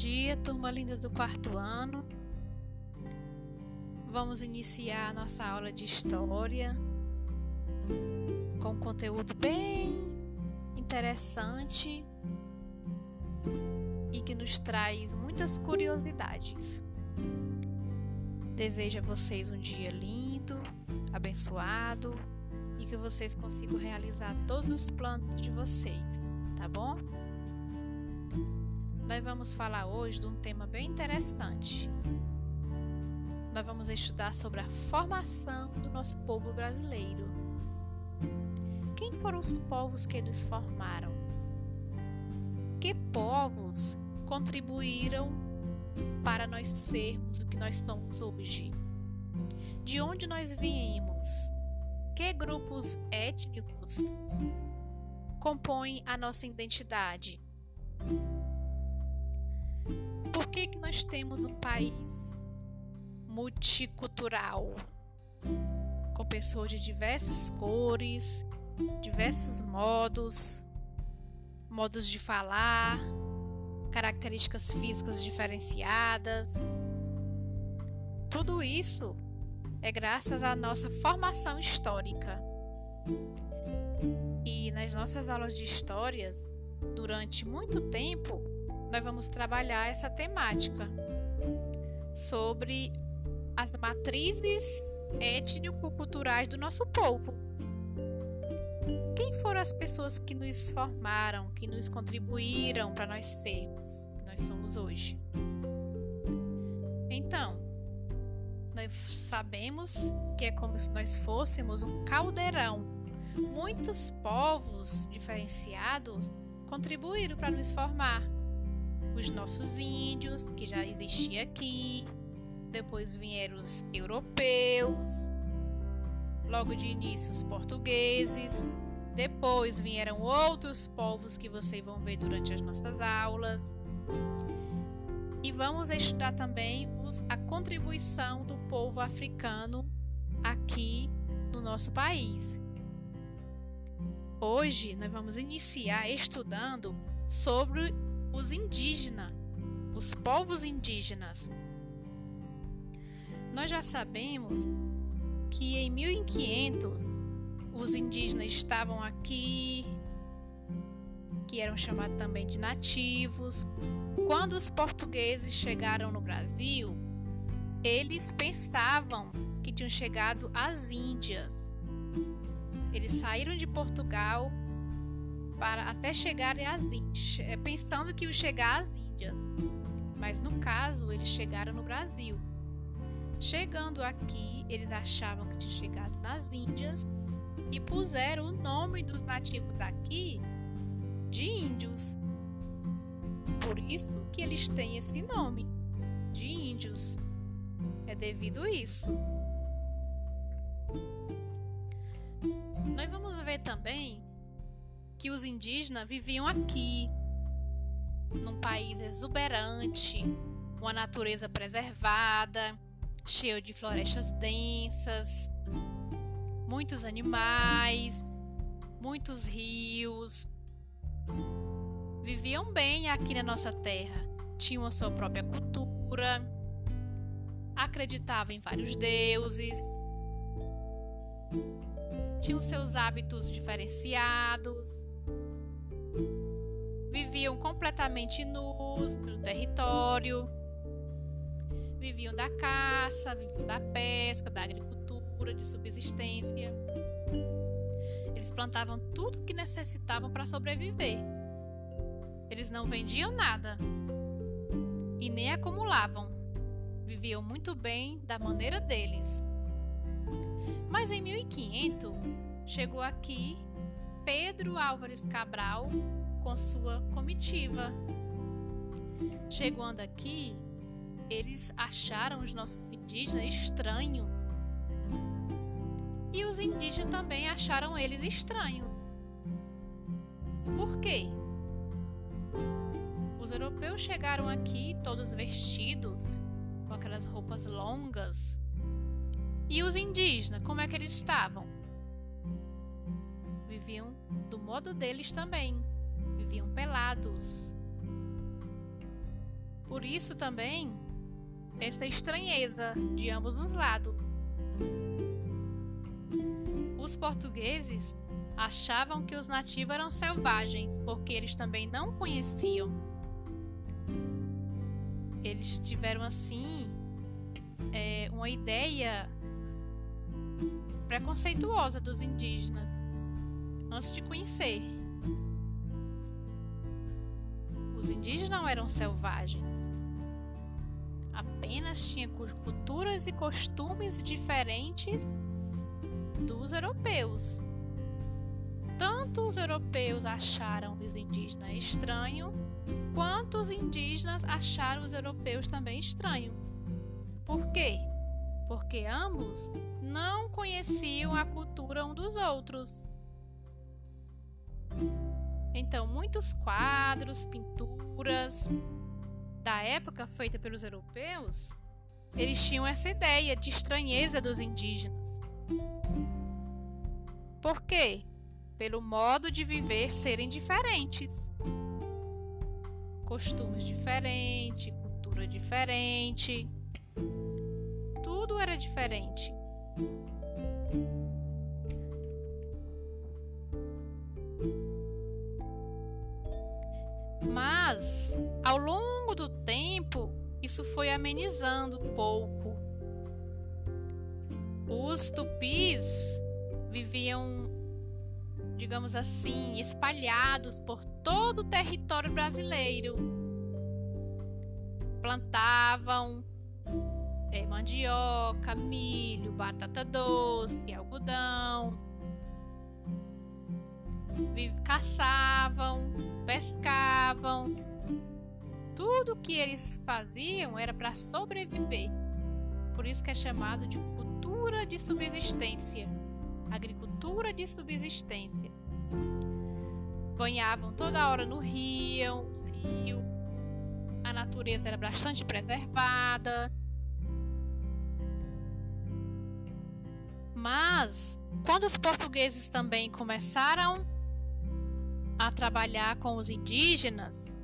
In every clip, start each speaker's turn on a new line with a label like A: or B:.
A: dia, turma linda do quarto ano. Vamos iniciar a nossa aula de história com um conteúdo bem interessante e que nos traz muitas curiosidades. Desejo a vocês um dia lindo, abençoado e que vocês consigam realizar todos os planos de vocês, tá bom? Nós vamos falar hoje de um tema bem interessante. Nós vamos estudar sobre a formação do nosso povo brasileiro. Quem foram os povos que eles formaram? Que povos contribuíram para nós sermos o que nós somos hoje? De onde nós viemos? Que grupos étnicos compõem a nossa identidade? Que, que nós temos um país multicultural, com pessoas de diversas cores, diversos modos, modos de falar, características físicas diferenciadas? Tudo isso é graças à nossa formação histórica. E nas nossas aulas de histórias, durante muito tempo, nós vamos trabalhar essa temática sobre as matrizes étnico-culturais do nosso povo. Quem foram as pessoas que nos formaram, que nos contribuíram para nós sermos que nós somos hoje? Então, nós sabemos que é como se nós fôssemos um caldeirão. Muitos povos diferenciados contribuíram para nos formar os nossos índios, que já existia aqui, depois vieram os europeus, logo de início os portugueses, depois vieram outros povos que vocês vão ver durante as nossas aulas. E vamos estudar também os, a contribuição do povo africano aqui no nosso país. Hoje nós vamos iniciar estudando sobre os indígenas, os povos indígenas. Nós já sabemos que em 1500 os indígenas estavam aqui, que eram chamados também de nativos. Quando os portugueses chegaram no Brasil, eles pensavam que tinham chegado às Índias. Eles saíram de Portugal para até chegarem às Índias, é, pensando que iam chegar às Índias. Mas no caso, eles chegaram no Brasil. Chegando aqui, eles achavam que tinham chegado nas Índias e puseram o nome dos nativos daqui de índios. Por isso que eles têm esse nome de índios. É devido a isso. Nós vamos ver também que os indígenas viviam aqui, num país exuberante, uma natureza preservada, cheio de florestas densas, muitos animais, muitos rios. Viviam bem aqui na nossa terra, tinham a sua própria cultura, acreditavam em vários deuses, tinham seus hábitos diferenciados viviam completamente nus no território, viviam da caça, viviam da pesca, da agricultura, de subsistência. Eles plantavam tudo o que necessitavam para sobreviver. Eles não vendiam nada e nem acumulavam. Viviam muito bem da maneira deles. Mas em 1500 chegou aqui Pedro Álvares Cabral com sua comitiva. Chegando aqui, eles acharam os nossos indígenas estranhos. E os indígenas também acharam eles estranhos. Por quê? Os europeus chegaram aqui todos vestidos com aquelas roupas longas. E os indígenas, como é que eles estavam? Viviam do modo deles também viviam pelados. Por isso também essa estranheza de ambos os lados. Os portugueses achavam que os nativos eram selvagens, porque eles também não conheciam. Eles tiveram assim é, uma ideia preconceituosa dos indígenas antes de conhecer. Os indígenas não eram selvagens. Apenas tinham culturas e costumes diferentes dos europeus. Tanto os europeus acharam os indígenas estranhos, quanto os indígenas acharam os europeus também estranhos. Por quê? Porque ambos não conheciam a cultura um dos outros. Então, muitos quadros, pinturas da época feita pelos europeus, eles tinham essa ideia de estranheza dos indígenas. Por quê? Pelo modo de viver serem diferentes. Costumes diferentes, cultura diferente. Tudo era diferente. Mas, ao longo do tempo, isso foi amenizando pouco. Os tupis viviam, digamos assim, espalhados por todo o território brasileiro. Plantavam é, mandioca, milho, batata doce, algodão. Caçavam, pescavam. Tudo que eles faziam era para sobreviver. Por isso que é chamado de cultura de subsistência agricultura de subsistência. Banhavam toda hora no rio, rio. A natureza era bastante preservada. Mas quando os portugueses também começaram a trabalhar com os indígenas,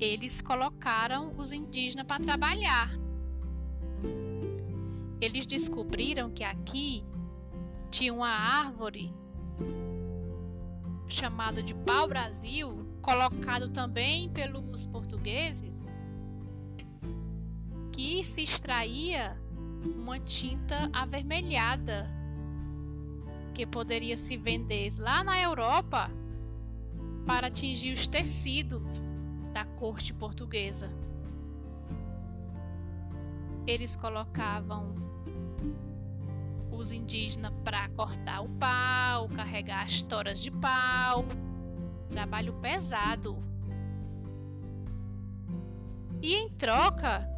A: eles colocaram os indígenas para trabalhar. Eles descobriram que aqui tinha uma árvore chamada de pau-brasil, colocado também pelos portugueses, que se extraía uma tinta avermelhada que poderia se vender lá na Europa para atingir os tecidos da corte portuguesa. Eles colocavam os indígenas para cortar o pau, carregar as toras de pau. Trabalho pesado. E em troca,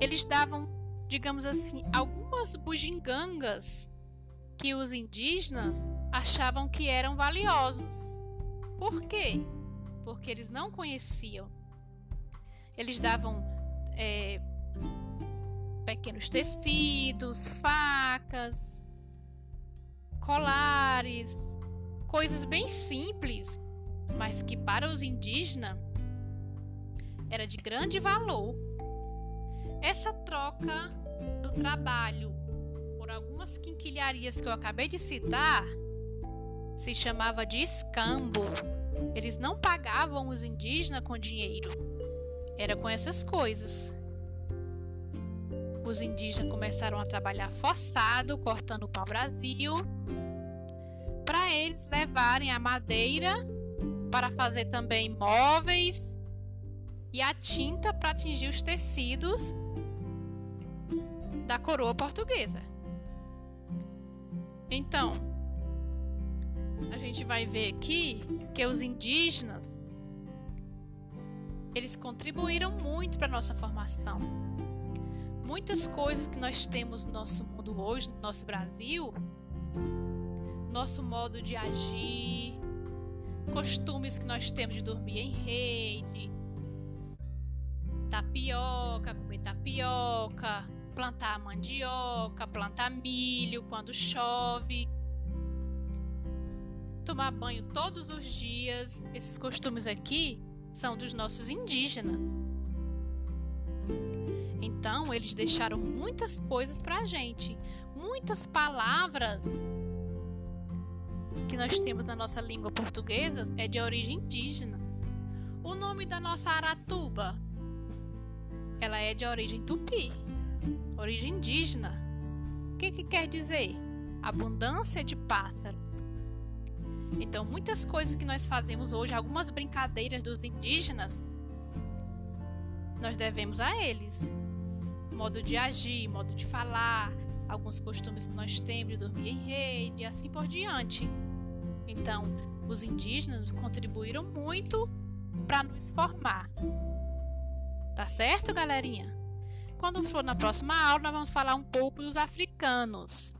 A: eles davam, digamos assim, algumas bugigangas que os indígenas achavam que eram valiosos. Por quê? Porque eles não conheciam. Eles davam é, pequenos tecidos, facas, colares, coisas bem simples, mas que para os indígenas era de grande valor. Essa troca do trabalho por algumas quinquilharias que eu acabei de citar se chamava de escambo. Eles não pagavam os indígenas com dinheiro, era com essas coisas os indígenas começaram a trabalhar forçado, cortando o pau-brasil, para eles levarem a madeira para fazer também móveis e a tinta para atingir os tecidos da coroa portuguesa. Então, a gente vai ver aqui que os indígenas eles contribuíram muito para nossa formação. Muitas coisas que nós temos no nosso mundo hoje, no nosso Brasil, nosso modo de agir, costumes que nós temos de dormir em rede, tapioca, comer tapioca, plantar mandioca, plantar milho quando chove, tomar banho todos os dias. Esses costumes aqui são dos nossos indígenas. Então, eles deixaram muitas coisas para a gente, muitas palavras que nós temos na nossa língua portuguesa é de origem indígena. O nome da nossa Aratuba, ela é de origem tupi, origem indígena. O que, que quer dizer? Abundância de pássaros. Então, muitas coisas que nós fazemos hoje, algumas brincadeiras dos indígenas, nós devemos a eles. Modo de agir, modo de falar, alguns costumes que nós temos de dormir em rede e assim por diante. Então, os indígenas contribuíram muito para nos formar. Tá certo, galerinha? Quando for na próxima aula, nós vamos falar um pouco dos africanos.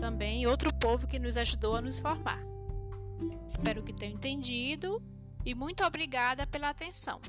A: Também outro povo que nos ajudou a nos formar. Espero que tenham entendido e muito obrigada pela atenção.